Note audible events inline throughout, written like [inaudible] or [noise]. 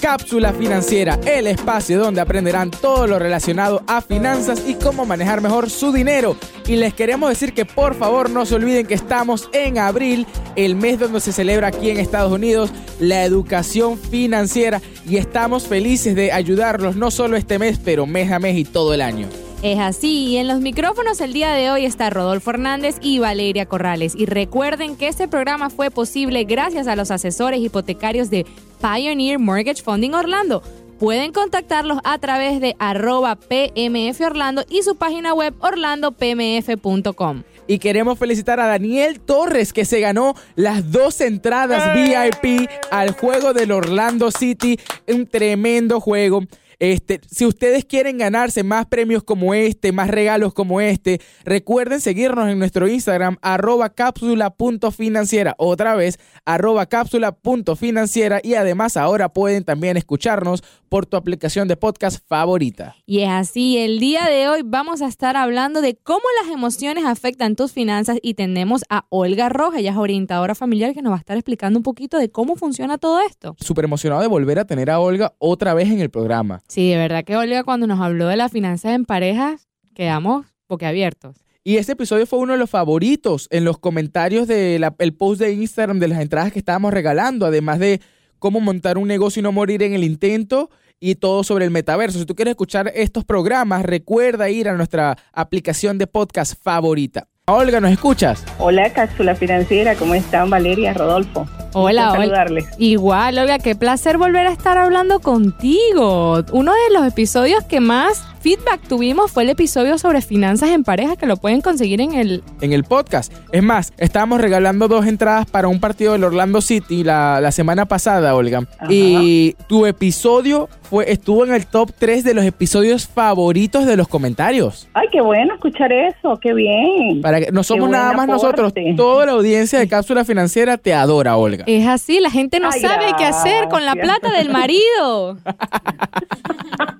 Cápsula Financiera, el espacio donde aprenderán todo lo relacionado a finanzas y cómo manejar mejor su dinero. Y les queremos decir que por favor no se olviden que estamos en abril, el mes donde se celebra aquí en Estados Unidos la educación financiera y estamos felices de ayudarlos no solo este mes, pero mes a mes y todo el año. Es así, y en los micrófonos el día de hoy está Rodolfo Hernández y Valeria Corrales. Y recuerden que este programa fue posible gracias a los asesores hipotecarios de Pioneer Mortgage Funding Orlando. Pueden contactarlos a través de arroba PMF Orlando y su página web orlandopmf.com. Y queremos felicitar a Daniel Torres que se ganó las dos entradas VIP al juego del Orlando City. Un tremendo juego. Este, si ustedes quieren ganarse más premios como este, más regalos como este, recuerden seguirnos en nuestro Instagram, arroba cápsula.financiera. Otra vez, arroba cápsula.financiera. Y además ahora pueden también escucharnos por tu aplicación de podcast favorita. Y es así, el día de hoy vamos a estar hablando de cómo las emociones afectan tus finanzas y tenemos a Olga Roja, ella es orientadora familiar que nos va a estar explicando un poquito de cómo funciona todo esto. Súper emocionado de volver a tener a Olga otra vez en el programa. Sí, de verdad que Olga cuando nos habló de las finanzas en parejas, quedamos boquiabiertos. Y este episodio fue uno de los favoritos en los comentarios del post de Instagram de las entradas que estábamos regalando, además de cómo montar un negocio y no morir en el intento y todo sobre el metaverso. Si tú quieres escuchar estos programas, recuerda ir a nuestra aplicación de podcast favorita. Olga, ¿nos escuchas? Hola, Cápsula Financiera, ¿cómo están Valeria, Rodolfo? Hola, hola. Igual, Olga, qué placer volver a estar hablando contigo. Uno de los episodios que más feedback tuvimos fue el episodio sobre finanzas en pareja que lo pueden conseguir en el... En el podcast. Es más, estábamos regalando dos entradas para un partido del Orlando City la, la semana pasada, Olga. Y tu episodio fue, estuvo en el top 3 de los episodios favoritos de los comentarios. Ay, qué bueno escuchar eso, qué bien. Para que, no somos nada más nosotros, toda la audiencia de Cápsula Financiera te adora, Olga. Es así, la gente no sabe qué hacer con la plata del marido. [laughs]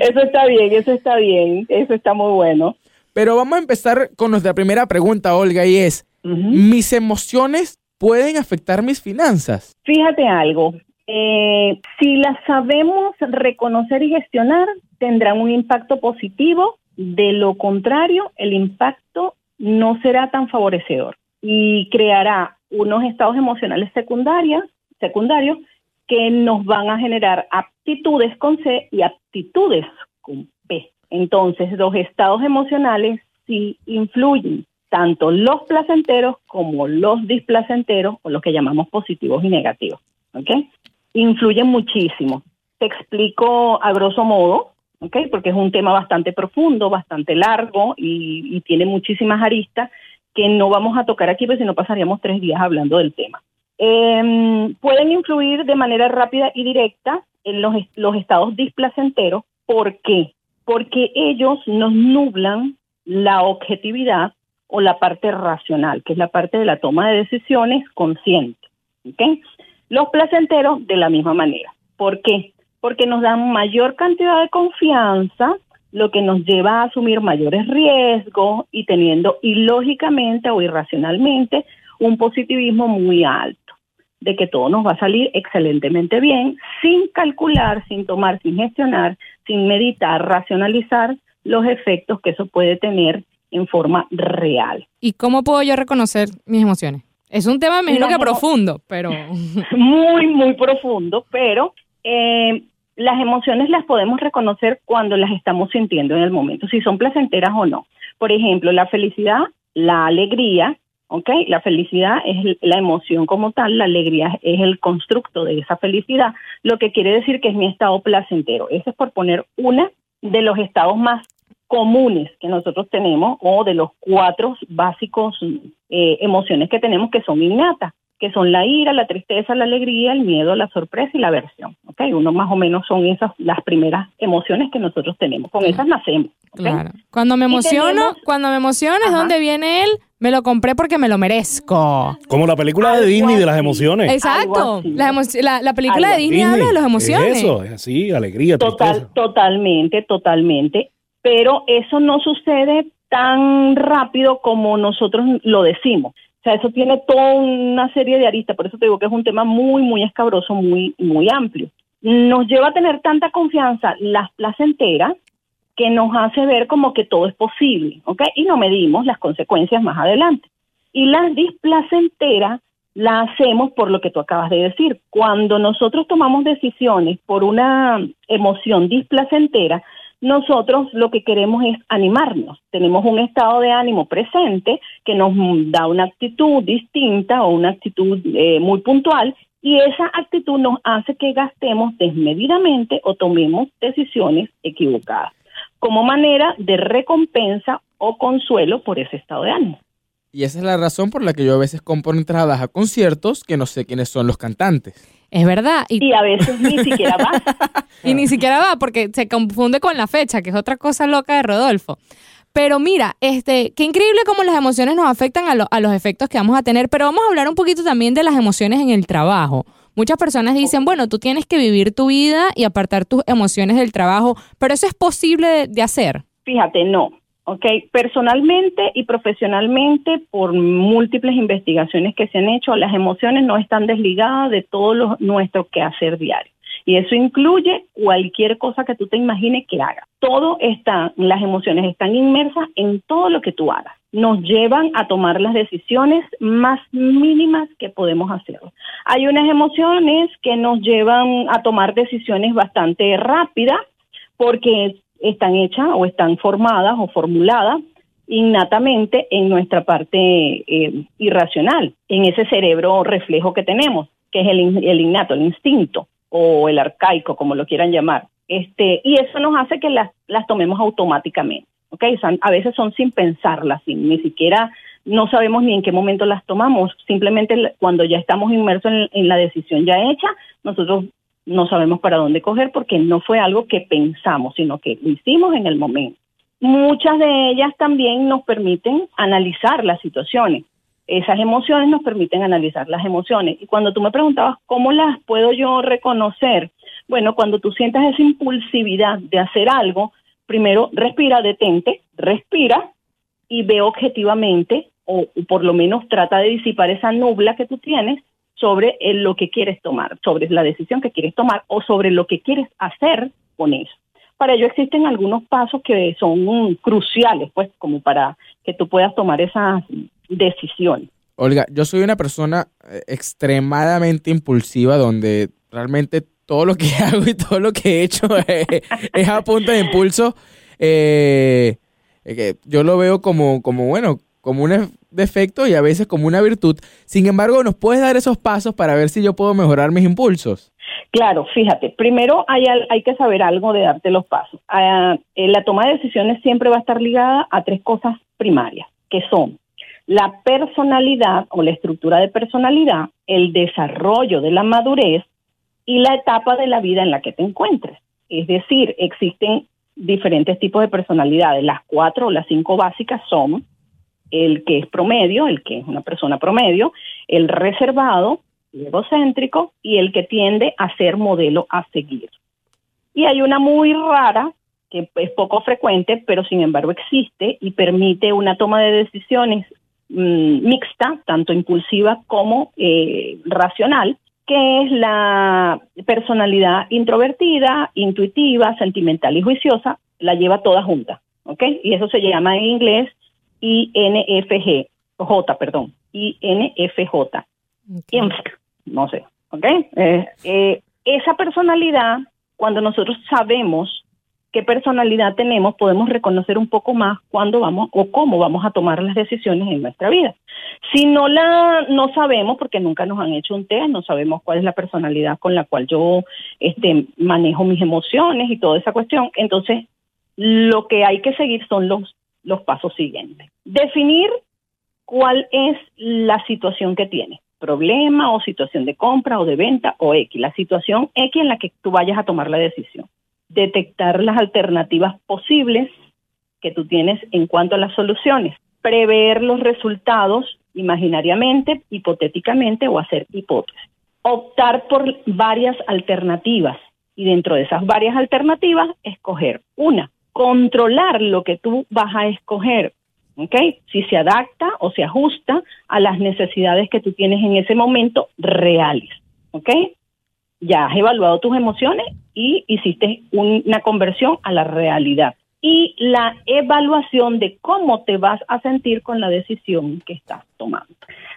eso está bien, eso está bien, eso está muy bueno. Pero vamos a empezar con nuestra primera pregunta, Olga, y es, ¿mis emociones pueden afectar mis finanzas? Fíjate algo, eh, si las sabemos reconocer y gestionar, tendrán un impacto positivo. De lo contrario, el impacto no será tan favorecedor y creará unos estados emocionales secundarios, secundarios que nos van a generar aptitudes con C y aptitudes con P. Entonces, los estados emocionales sí influyen, tanto los placenteros como los displacenteros, o los que llamamos positivos y negativos. ¿Ok? Influyen muchísimo. Te explico a grosso modo, ¿ok? Porque es un tema bastante profundo, bastante largo y, y tiene muchísimas aristas que no vamos a tocar aquí, porque si no pasaríamos tres días hablando del tema. Em, pueden influir de manera rápida y directa en los, estados displacenteros. ¿Por qué? Porque ellos nos nublan la objetividad o la parte racional, que es la parte de la toma de decisiones consciente. Los placenteros de la misma manera. ¿Por qué? Porque nos dan mayor cantidad de confianza, lo que nos lleva a asumir mayores riesgos y teniendo ilógicamente o irracionalmente un positivismo muy alto, de que todo nos va a salir excelentemente bien, sin calcular, sin tomar, sin gestionar, sin meditar, racionalizar los efectos que eso puede tener en forma real. ¿Y cómo puedo yo reconocer mis emociones? Es un tema, menos que profundo, pero... [laughs] [laughs] muy, muy profundo, pero eh, las emociones las podemos reconocer cuando las estamos sintiendo en el momento, si son placenteras o no. Por ejemplo, la felicidad, la alegría, ¿ok? La felicidad es la emoción como tal, la alegría es el constructo de esa felicidad, lo que quiere decir que es mi estado placentero. Eso es por poner una de los estados más comunes que nosotros tenemos o de los cuatro básicos eh, emociones que tenemos que son innatas que son la ira, la tristeza, la alegría, el miedo, la sorpresa y la aversión. ¿okay? Uno más o menos son esas las primeras emociones que nosotros tenemos. Con esas nacemos. Claro. Cuando me emociono, cuando me emociono es donde viene él, me lo compré porque me lo merezco. Como la película de Disney de las emociones. Exacto. La, película de Disney, habla de las emociones. eso, es así, alegría, Total, Totalmente, totalmente. Pero eso no sucede tan rápido como nosotros lo decimos. O sea, eso tiene toda una serie de aristas, por eso te digo que es un tema muy, muy escabroso, muy, muy amplio. Nos lleva a tener tanta confianza las placenteras que nos hace ver como que todo es posible, ¿ok? Y no medimos las consecuencias más adelante. Y las displacenteras la hacemos por lo que tú acabas de decir. Cuando nosotros tomamos decisiones por una emoción displacentera, nosotros lo que queremos es animarnos. Tenemos un estado de ánimo presente que nos da una actitud distinta o una actitud eh, muy puntual y esa actitud nos hace que gastemos desmedidamente o tomemos decisiones equivocadas como manera de recompensa o consuelo por ese estado de ánimo. Y esa es la razón por la que yo a veces compro entradas a conciertos que no sé quiénes son los cantantes. Es verdad. Y, a veces ni siquiera va. [laughs] y ni siquiera va porque se confunde con la fecha, que es otra cosa loca de Rodolfo. Pero mira, este, qué increíble cómo las emociones nos afectan a, a los efectos que vamos a tener, pero vamos a hablar un poquito también de las emociones en el trabajo. Muchas personas dicen, bueno, tú tienes que vivir tu vida y apartar tus emociones del trabajo, pero eso es posible de, hacer. Fíjate, no. Ok, personalmente y profesionalmente, por múltiples investigaciones que se han hecho, las emociones no están desligadas de todo lo, nuestro quehacer diario. Y eso incluye cualquier cosa que tú te imagines que hagas. Todo está, las emociones están inmersas en todo lo que tú hagas. Nos llevan a tomar las decisiones más mínimas que podemos hacer. Hay unas emociones que nos llevan a tomar decisiones bastante rápidas porque están hechas o están formadas o formuladas innatamente en nuestra parte eh, irracional, en ese cerebro reflejo que tenemos, que es el, el innato, el instinto o el arcaico, como lo quieran llamar. Este, y eso nos hace que las, las tomemos automáticamente. ¿Okay? a veces son sin pensarlas, sin, ni siquiera no sabemos ni en qué momento las tomamos. Simplemente cuando ya estamos inmersos en, en la decisión ya hecha, nosotros no sabemos para dónde coger porque no fue algo que pensamos, sino que lo hicimos en el momento. Muchas de ellas también nos permiten analizar las situaciones esas emociones nos permiten analizar las emociones. Y cuando tú me preguntabas cómo las puedo yo reconocer, bueno, cuando tú sientas esa impulsividad de hacer algo, primero respira, detente, respira y ve objetivamente, o por lo menos trata de disipar esa nubla que tú tienes sobre lo que quieres tomar, sobre la decisión que quieres tomar o sobre lo que quieres hacer con eso. Para ello existen algunos pasos que son cruciales, pues, como para que tú puedas tomar esas decisión. Olga, yo soy una persona eh, extremadamente impulsiva donde realmente todo lo que [laughs] hago y todo lo que he hecho es, a punta de impulso. Eh, yo lo veo como, como, bueno, como un defecto y a veces como una virtud. Sin embargo, ¿nos puedes dar esos pasos para ver si yo puedo mejorar mis impulsos? Claro, fíjate, primero hay, hay que saber algo de darte los pasos. Eh, la toma de decisiones siempre va a estar ligada a tres cosas primarias, que son la personalidad o la estructura de personalidad, el desarrollo de la madurez y la etapa de la vida en la que te encuentres. Es decir, existen diferentes tipos de personalidades. Las cuatro o las cinco básicas son el que es promedio, el que es una persona promedio, el reservado, el egocéntrico y el que tiende a ser modelo a seguir. Y hay una muy rara que es poco frecuente, pero sin embargo existe y permite una toma de decisiones Mm, mixta, tanto impulsiva como eh, racional, que es la personalidad introvertida, intuitiva, sentimental y juiciosa, la lleva toda junta, ¿ok? Y eso se llama en inglés INFG, J, perdón, INFJ, okay. no sé, ¿ok? Eh, eh, esa personalidad, cuando nosotros sabemos qué personalidad tenemos, podemos reconocer un poco más cuándo vamos o cómo vamos a tomar las decisiones en nuestra vida. Si no la no sabemos porque nunca nos han hecho un test, no sabemos cuál es la personalidad con la cual yo este manejo mis emociones y toda esa cuestión, entonces lo que hay que seguir son los los pasos siguientes. Definir cuál es la situación que tiene. problema o situación de compra o de venta o X, la situación X en la que tú vayas a tomar la decisión. Detectar las alternativas posibles que tú tienes en cuanto a las soluciones. Prever los resultados imaginariamente, hipotéticamente o hacer hipótesis. Optar por varias alternativas y dentro de esas varias alternativas escoger una. Controlar lo que tú vas a escoger. ¿ok? Si se adapta o se ajusta a las necesidades que tú tienes en ese momento reales, ¿ok? Ya has evaluado tus emociones y hiciste una conversión a la realidad. Y la evaluación de cómo te vas a sentir con la decisión que estás tomando.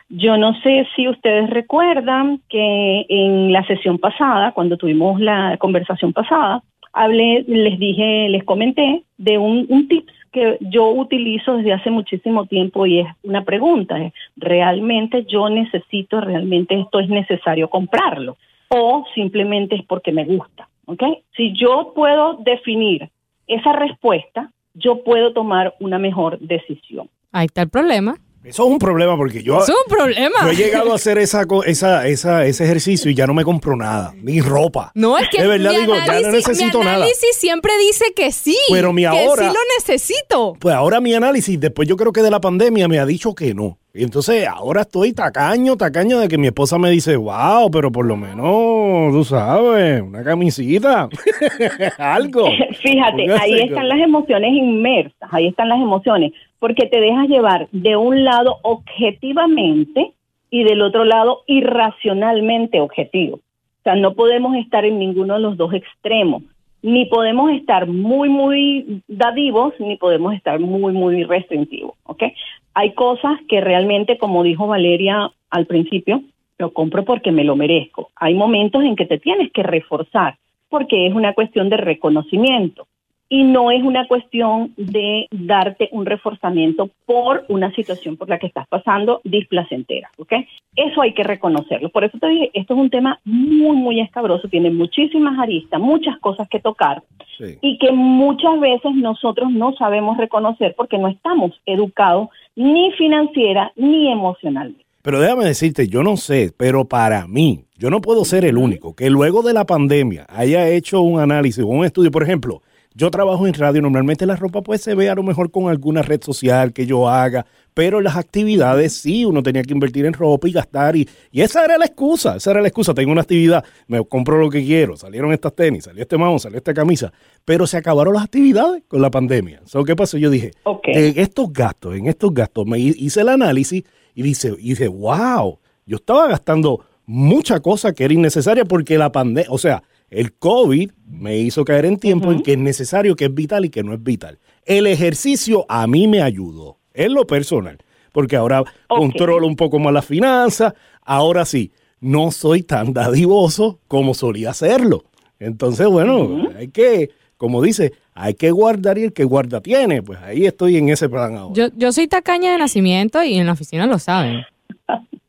Yo no sé si ustedes recuerdan que en la sesión pasada, cuando tuvimos la conversación pasada, hablé, les dije, les comenté de un, un que yo utilizo desde hace muchísimo tiempo y es una pregunta, ¿realmente yo necesito, realmente esto es necesario comprarlo? O simplemente es porque me gusta, ¿ok? Si yo puedo definir esa respuesta, yo puedo tomar una mejor decisión. Ahí está el problema. Eso es un problema porque yo, es un problema. yo he llegado a hacer esa, esa, esa, ese ejercicio y ya no me compro nada, ni ropa. No, es que de verdad mi digo, ya no necesito mi nada. análisis siempre dice que sí. Pero mi que ahora- sí lo necesito. Pues ahora mi análisis, después yo creo que de la pandemia me ha dicho que no. Y entonces ahora estoy tacaño, tacaño de que mi esposa me dice, wow, pero por lo menos, tú sabes, una camisita, [laughs] algo. [laughs] Fíjate, ahí están las emociones inmersas, ahí están las emociones, porque te dejas llevar de un lado objetivamente y del otro lado irracionalmente objetivo. O sea, no podemos estar en ninguno de los dos extremos. Ni podemos estar muy, muy dadivos, ni podemos estar muy, muy restrictivos. Hay cosas que realmente, como dijo Valeria al principio, lo compro porque me lo merezco. Hay momentos en que te tienes que reforzar porque es una cuestión de reconocimiento y no es una cuestión de darte un reforzamiento por una situación por la que estás pasando displacentera, ¿ok? Eso hay que reconocerlo. Por eso te dije, esto es un tema muy, muy escabroso, tiene muchísimas aristas, muchas cosas que tocar Sí. y que muchas veces nosotros no sabemos reconocer porque no estamos educados ni financiera ni emocionalmente. Pero déjame decirte, yo no sé, pero para mí, yo no puedo ser el único que luego de la pandemia haya hecho un análisis o un estudio. Por ejemplo, yo trabajo en radio, normalmente la ropa pues se ve a lo mejor con alguna red social que yo haga, pero las actividades sí, uno tenía que invertir en ropa y gastar y, y esa era la excusa, esa era la excusa. Tengo una actividad, me compro lo que quiero, salieron estas tenis, salió este mouse, salió esta camisa, pero se acabaron las actividades con la pandemia. ¿Sabes qué pasó? Yo dije, en estos gastos, en estos gastos, me hi- hice el análisis y dice, y dice, wow, yo estaba gastando mucha cosa que era innecesaria porque la pandemia, o sea, el COVID me hizo caer en tiempo en que es necesario, que es vital y que no es vital. El ejercicio a mí me ayudó, en lo personal, porque ahora controlo un poco más las finanzas, ahora sí, no soy tan dadivoso como solía hacerlo. Entonces, bueno, hay que, como dice, hay que guardar y el que guarda tiene. Pues ahí estoy en ese plan ahora. Yo, yo soy tacaña de nacimiento y en la oficina lo saben.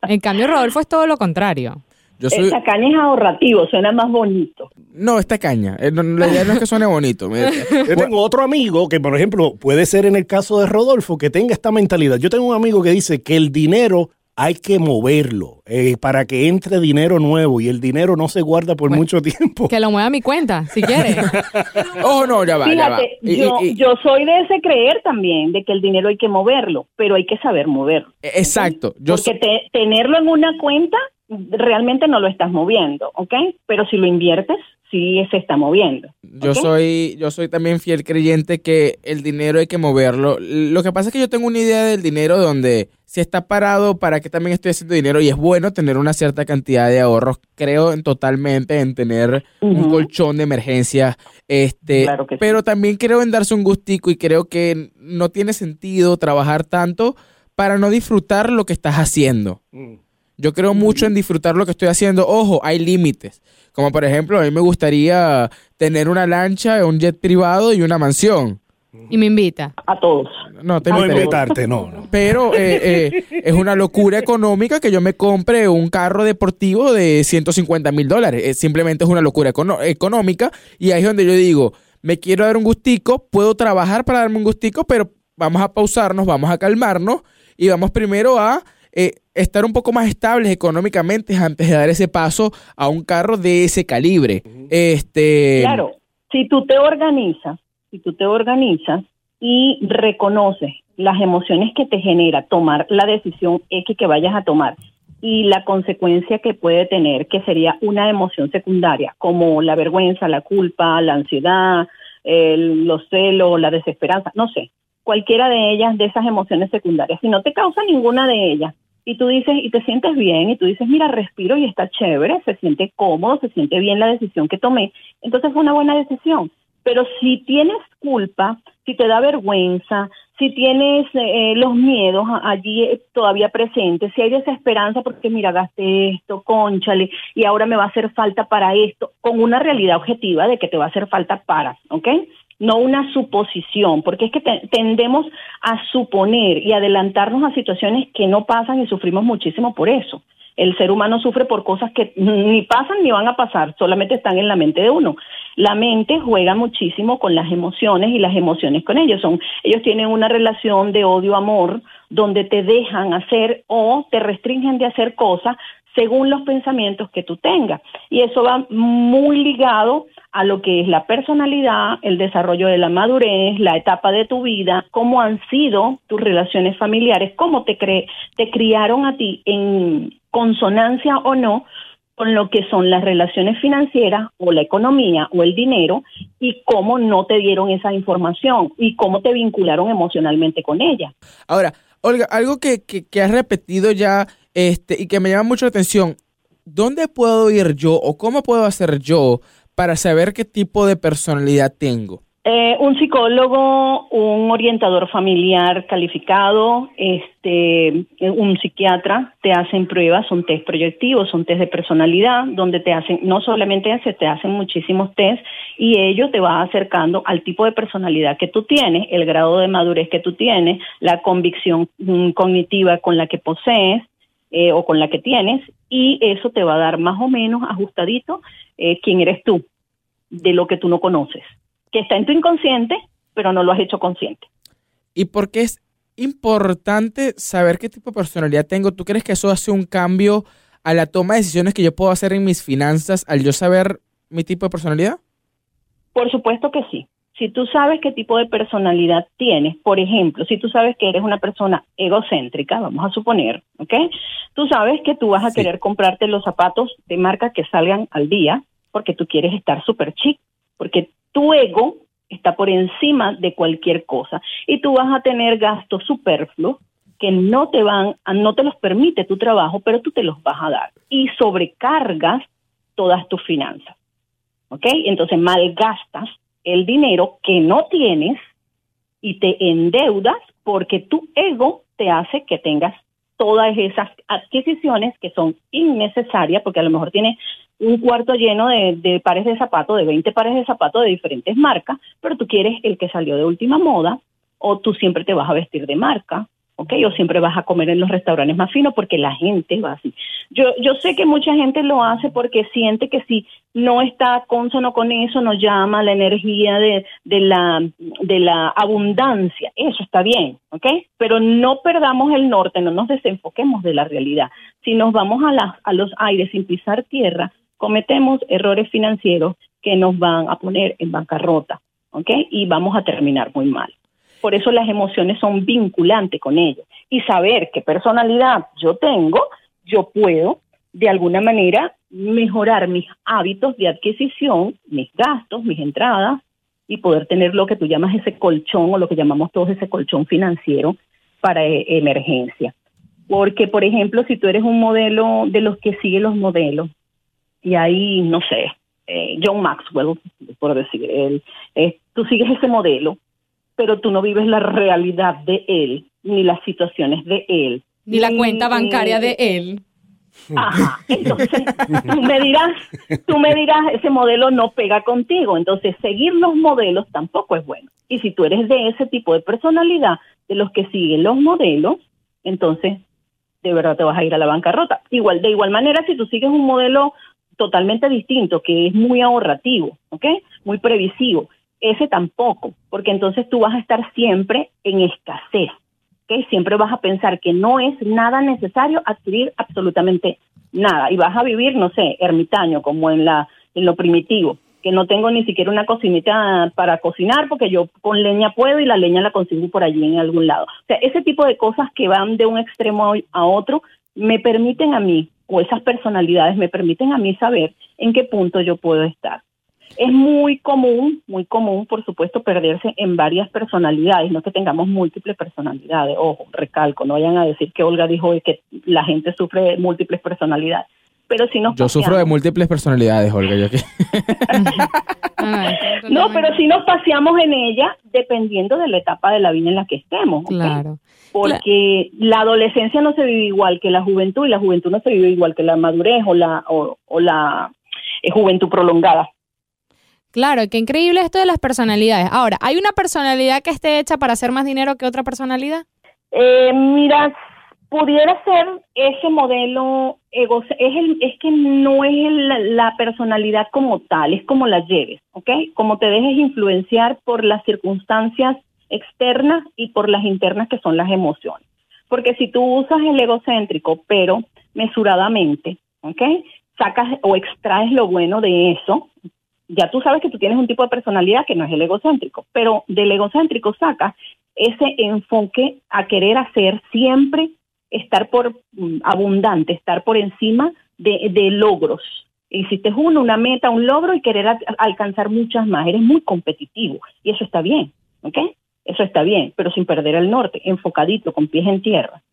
En cambio, Rodolfo es todo lo contrario. Yo soy. Esa caña es ahorrativo, suena más bonito. No, esta caña. Eh, no, La idea no es que suene bonito. [laughs] Yo tengo otro amigo que, por ejemplo, puede ser en el caso de Rodolfo, que tenga esta mentalidad. Yo tengo un amigo que dice que el dinero hay que moverlo eh, para que entre dinero nuevo y el dinero no se guarda por mucho tiempo. Que lo mueva a mi cuenta, si quiere. [laughs] Oh, no, ya va, ya va. Fíjate, Y- yo, y- y- yo soy de ese creer también, de que el dinero hay que moverlo, pero hay que saber moverlo. Exacto. Yo Porque soy- te- tenerlo en una cuenta realmente no lo estás moviendo, ¿ok? Pero si lo inviertes, sí se está moviendo. Yo soy, yo soy también fiel creyente que el dinero hay que moverlo. Lo que pasa es que yo tengo una idea del dinero donde si está parado, ¿para qué también estoy haciendo dinero? Y es bueno tener una cierta cantidad de ahorros. Creo en totalmente en tener un colchón de emergencia. Este, Claro que sí. pero también creo en darse un gustico y creo que no tiene sentido trabajar tanto para no disfrutar lo que estás haciendo. Yo creo mucho en disfrutar lo que estoy haciendo. Ojo, hay límites. Como por ejemplo, a mí me gustaría tener una lancha, un jet privado y una mansión. Y me invita. A todos. No, te No invitarte, no, no. Pero eh, eh, es una locura económica que yo me compre un carro deportivo de 150 mil dólares. Eh, simplemente es una locura econo- económica. Y ahí es donde yo digo, me quiero dar un gustico, puedo trabajar para darme un gustico, pero vamos a pausarnos, vamos a calmarnos y vamos primero a eh, estar un poco más estables económicamente antes de dar ese paso a un carro de ese calibre. Este, Claro, si tú te organizas, si tú te organizas y reconoces las emociones que te genera tomar la decisión X que vayas a tomar y la consecuencia que puede tener, que sería una emoción secundaria, como la vergüenza, la culpa, la ansiedad, el- los celos, la desesperanza, no sé, cualquiera de ellas, de esas emociones secundarias. Si no te causa ninguna de ellas y tú dices, y te sientes bien, y tú dices, mira, respiro y está chévere, se siente cómodo, se siente bien la decisión que tomé, entonces fue una buena decisión. Pero si tienes culpa, si te da vergüenza, si tienes eh, los miedos allí eh, todavía presentes, si hay desesperanza porque mira, gasté esto, conchale, y ahora me va a hacer falta para esto, con una realidad objetiva de que te va a hacer falta para, ¿ok? No una suposición, porque es que te- tendemos a suponer y adelantarnos a situaciones que no pasan y sufrimos muchísimo por eso. El ser humano sufre por cosas que ni pasan ni van a pasar, solamente están en la mente de uno. La mente juega muchísimo con las emociones y las emociones con ellos. Son, ellos tienen una relación de odio-amor donde te dejan hacer o te restringen de hacer cosas según los pensamientos que tú tengas. Y eso va muy ligado a lo que es la personalidad, el desarrollo de la madurez, la etapa de tu vida, cómo han sido tus relaciones familiares, cómo te, cre te criaron a ti en consonancia o no con lo que son las relaciones financieras o la economía o el dinero y cómo no te dieron esa información y cómo te vincularon emocionalmente con ella. Ahora, Olga, algo que, que, que has repetido ya este, y que me llama mucho la atención, ¿dónde puedo ir yo o cómo puedo hacer yo para saber qué tipo de personalidad tengo? Eh, un psicólogo, un orientador familiar calificado, este, un psiquiatra te hacen pruebas, son test proyectivos, son test de personalidad, donde te hacen, no solamente ese, te hacen muchísimos test y ello te va acercando al tipo de personalidad que tú tienes, el grado de madurez que tú tienes, la convicción mm, cognitiva con la que posees eh, o con la que tienes y eso te va a dar más o menos ajustadito eh, quién eres tú de lo que tú no conoces que está en tu inconsciente, pero no lo has hecho consciente. ¿Y por qué es importante saber qué tipo de personalidad tengo? ¿Tú crees que eso hace un cambio a la toma de decisiones que yo puedo hacer en mis finanzas al yo saber mi tipo de personalidad? Por supuesto que sí. Si tú sabes qué tipo de personalidad tienes, por ejemplo, si tú sabes que eres una persona egocéntrica, vamos a suponer, ¿ok? Tú sabes que tú vas a Sí. querer comprarte los zapatos de marca que salgan al día porque tú quieres estar súper chic, porque tu ego está por encima de cualquier cosa y tú vas a tener gastos superfluos que no te van, no te los permite tu trabajo, pero tú te los vas a dar y sobrecargas todas tus finanzas. ¿Ok? Entonces malgastas el dinero que no tienes y te endeudas porque tu ego te hace que tengas todas esas adquisiciones que son innecesarias porque a lo mejor tienes un cuarto lleno de, pares de zapatos, de 20 pares de zapatos de diferentes marcas, pero tú quieres el que salió de última moda o tú siempre te vas a vestir de marca, ¿ok? O siempre vas a comer en los restaurantes más finos porque la gente va así. Yo, yo sé que mucha gente lo hace porque siente que si no está consono con eso, nos llama la energía de, de, la, de la abundancia. Eso está bien, ¿ok? Pero no perdamos el norte, no nos desenfoquemos de la realidad. Si nos vamos a, las a los aires sin pisar tierra, cometemos errores financieros que nos van a poner en bancarrota, ¿ok? Y vamos a terminar muy mal. Por eso las emociones son vinculantes con ellos. Y saber qué personalidad yo tengo, yo puedo de alguna manera mejorar mis hábitos de adquisición, mis gastos, mis entradas y poder tener lo que tú llamas ese colchón o lo que llamamos todos ese colchón financiero para eh, emergencia. Porque, por ejemplo, si tú eres un modelo de los que sigue los modelos, y ahí, no sé, eh, John Maxwell, por decir, él, eh, tú sigues ese modelo, pero tú no vives la realidad de él, ni las situaciones de él. Ni la cuenta bancaria de él. Ajá, entonces tú me dirás, tú me dirás, ese modelo no pega contigo, entonces seguir los modelos tampoco es bueno. Y si tú eres de ese tipo de personalidad, de los que siguen los modelos, entonces de verdad te vas a ir a la bancarrota. Igual, de igual manera, si tú sigues un modelo totalmente distinto, que es muy ahorrativo, ¿ok? Muy previsivo, ese tampoco, porque entonces tú vas a estar siempre en escasez. que siempre vas a pensar que no es nada necesario adquirir absolutamente nada y vas a vivir, no sé, ermitaño, como en, la, en lo primitivo, que no tengo ni siquiera una cocinita para cocinar porque yo con leña puedo y la leña la consigo por allí en algún lado. O sea, ese tipo de cosas que van de un extremo a otro me permiten a mí, o esas personalidades me permiten a mí saber en qué punto yo puedo estar. Es muy común, muy común, por supuesto, perderse en varias personalidades, no que tengamos múltiples personalidades. Ojo, recalco, no vayan a decir que Olga dijo que la gente sufre de múltiples personalidades. Pero si nos Yo sufro de múltiples personalidades, Olga. Yo qué [laughs] [laughs] No, pero si nos paseamos en ella dependiendo de la etapa de la vida en la que estemos. ¿ok? Claro. Porque la adolescencia no se vive igual que la juventud y la juventud no se vive igual que la madurez o la, o, o la eh, juventud prolongada. Claro, qué increíble esto de las personalidades. Ahora, ¿hay una personalidad que esté hecha para hacer más dinero que otra personalidad? Eh, mira, pudiera ser ese modelo ego, es, el, es que no es la personalidad como tal, es como la lleves, ¿ok? Como te dejes influenciar por las circunstancias externas y por las internas que son las emociones. Porque si tú usas el egocéntrico, pero mesuradamente, ¿ok? Sacas o extraes lo bueno de eso, ya tú sabes que tú tienes un tipo de personalidad que no es el egocéntrico, pero del egocéntrico sacas ese enfoque a querer hacer siempre, estar por mm, abundante, estar por encima de, logros. Hiciste uno, una meta, un logro y querer alcanzar muchas más. Eres muy competitivo y eso está bien, ¿ok? Eso está bien, pero sin perder el norte, enfocadito, con pies en tierra.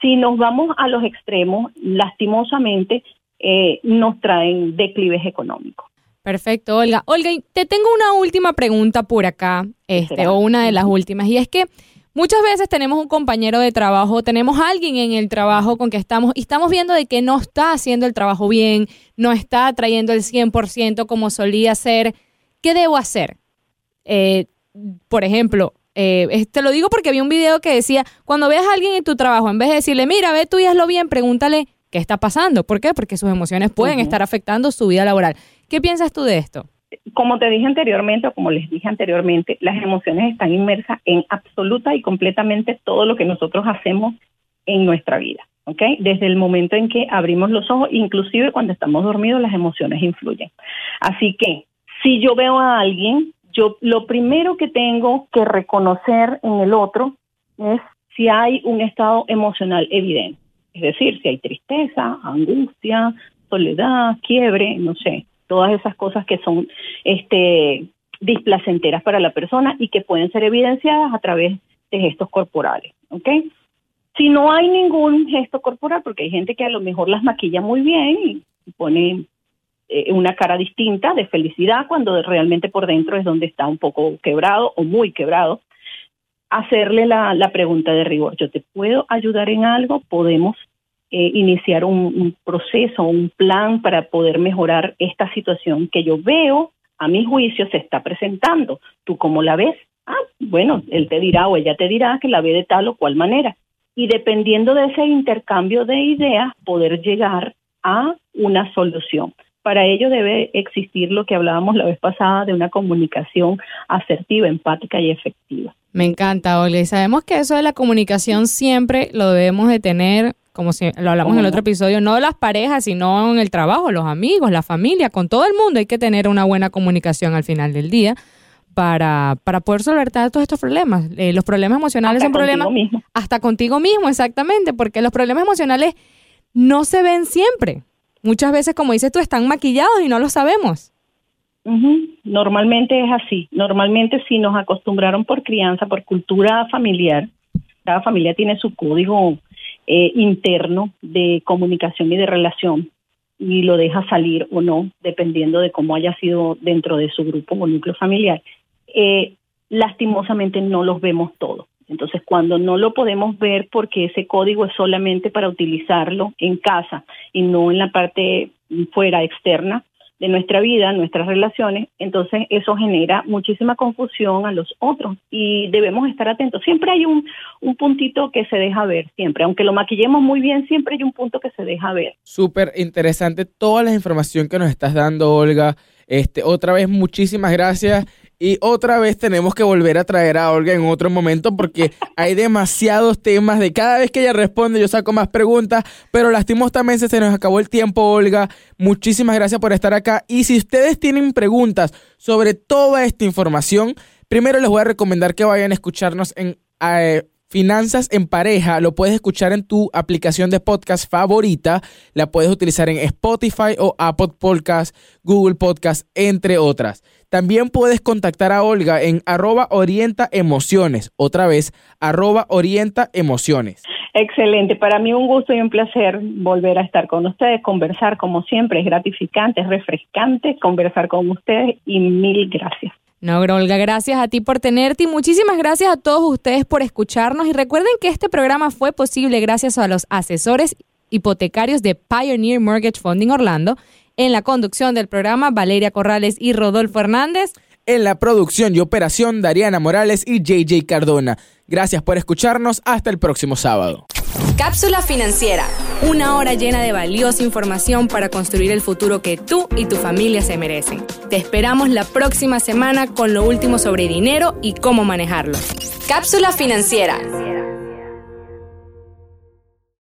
Si nos vamos a los extremos, lastimosamente eh, nos traen declives económicos. Perfecto, Olga. Olga, te tengo una última pregunta por acá, este, o una de las últimas, y es que muchas veces tenemos un compañero de trabajo, tenemos alguien en el trabajo con que estamos, y estamos viendo de que no está haciendo el trabajo bien, no está trayendo el 100% como solía ser. ¿Qué debo hacer? Eh, por ejemplo, eh, te lo digo porque vi un video que decía, cuando veas a alguien en tu trabajo, en vez de decirle, mira, ve tú y hazlo bien, pregúntale qué está pasando. ¿Por qué? Porque sus emociones pueden estar afectando su vida laboral. ¿Qué piensas tú de esto? como te dije anteriormente o como les dije anteriormente, las emociones están inmersas en absoluta y completamente todo lo que nosotros hacemos en nuestra vida, ¿ok? Desde el momento en que abrimos los ojos, inclusive cuando estamos dormidos, las emociones influyen. Así que si yo veo a alguien, yo lo primero que tengo que reconocer en el otro es si hay un estado emocional evidente, es decir, si hay tristeza, angustia, soledad, quiebre, no sé, todas esas cosas que son este displacenteras para la persona y que pueden ser evidenciadas a través de gestos corporales, ¿ok? Si no hay ningún gesto corporal, porque hay gente que a lo mejor las maquilla muy bien y pone eh, una cara distinta de felicidad cuando realmente por dentro es donde está un poco quebrado o muy quebrado, hacerle la, la pregunta de rigor, ¿yo te puedo ayudar en algo? ¿Podemos eh, iniciar un, proceso, un plan para poder mejorar esta situación que yo veo, a mi juicio, se está presentando. ¿Tú cómo la ves? Ah, bueno, él te dirá o ella te dirá que la ve de tal o cual manera. Y dependiendo de ese intercambio de ideas, poder llegar a una solución. Para ello debe existir lo que hablábamos la vez pasada de una comunicación asertiva, empática y efectiva. Me encanta, Olga. Y sabemos que eso de la comunicación siempre lo debemos de tener, como si lo hablamos en el ¿Cómo otro episodio, no las parejas, sino en el trabajo, los amigos, la familia, con todo el mundo hay que tener una buena comunicación al final del día para, para poder solventar todos estos problemas. Eh, los problemas emocionales Hasta son problemas mismo. hasta contigo mismo, exactamente, porque los problemas emocionales no se ven siempre. Muchas veces, como dices tú, están maquillados y no lo sabemos. Normalmente es así. Normalmente si nos acostumbraron por crianza, por cultura familiar, cada familia tiene su código eh, interno de comunicación y de relación y lo deja salir o no, dependiendo de cómo haya sido dentro de su grupo o núcleo familiar. Eh, lastimosamente no los vemos todos. Entonces, cuando no lo podemos ver porque ese código es solamente para utilizarlo en casa y no en la parte fuera externa, de nuestra vida, nuestras relaciones, entonces eso genera muchísima confusión a los otros y debemos estar atentos. Siempre hay un, un puntito que se deja ver, siempre, aunque lo maquillemos muy bien, siempre hay un punto que se deja ver. Súper interesante toda la información que nos estás dando, Olga. Este, otra vez, muchísimas gracias. Y otra vez tenemos que volver a traer a Olga en otro momento porque [laughs] hay demasiados temas de cada vez que ella responde yo saco más preguntas, pero lastimosamente se nos acabó el tiempo, Olga. Muchísimas gracias por estar acá. Y si ustedes tienen preguntas sobre toda esta información, primero les voy a recomendar que vayan a escucharnos en... Eh, Finanzas en pareja lo puedes escuchar en tu aplicación de podcast favorita. La puedes utilizar en Spotify o Apple Podcast, Google Podcast, entre otras. También puedes contactar a Olga en arroba orienta emociones. Otra vez, arroba orienta emociones. Excelente, para mí un gusto y un placer volver a estar con ustedes, conversar como siempre, es gratificante, es refrescante conversar con ustedes y mil gracias. No, Olga, gracias a ti por tenerte y muchísimas gracias a todos ustedes por escucharnos. Y recuerden que este programa fue posible gracias a los asesores hipotecarios de Pioneer Mortgage Funding Orlando. En la conducción del programa, Valeria Corrales y Rodolfo Hernández. En la producción y operación, Dariana Morales y JJ Cardona. Gracias por escucharnos. Hasta el próximo sábado. Cápsula financiera. Una hora llena de valiosa información para construir el futuro que tú y tu familia se merecen. Te esperamos la próxima semana con lo último sobre dinero y cómo manejarlo. Cápsula financiera